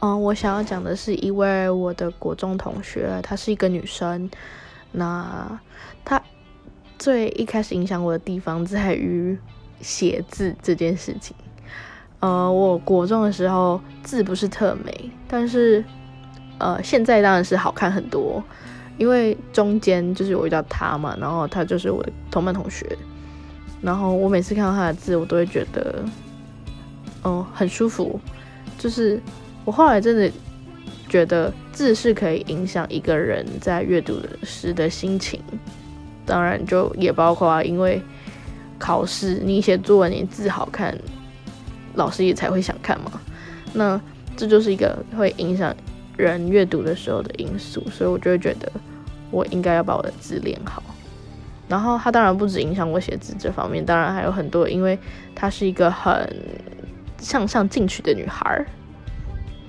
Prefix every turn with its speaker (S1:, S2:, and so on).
S1: 嗯，我想要讲的是一位我的国中同学，她是一个女生。那她最一开始影响我的地方在于写字这件事情。呃，我国中的时候字不是特美，但是呃，现在当然是好看很多。因为中间就是我遇到他嘛，然后他就是我的同班同学，然后我每次看到他的字，我都会觉得，嗯，很舒服。就是我后来真的觉得字是可以影响一个人在阅读的时的心情，当然就也包括啊因为考试你写作文你字好看。老师也才会想看嘛，那这就是一个会影响人阅读的时候的因素，所以我就会觉得我应该要把我的字练好。然后它当然不止影响我写字这方面，当然还有很多，因为她是一个很向上进取的女孩，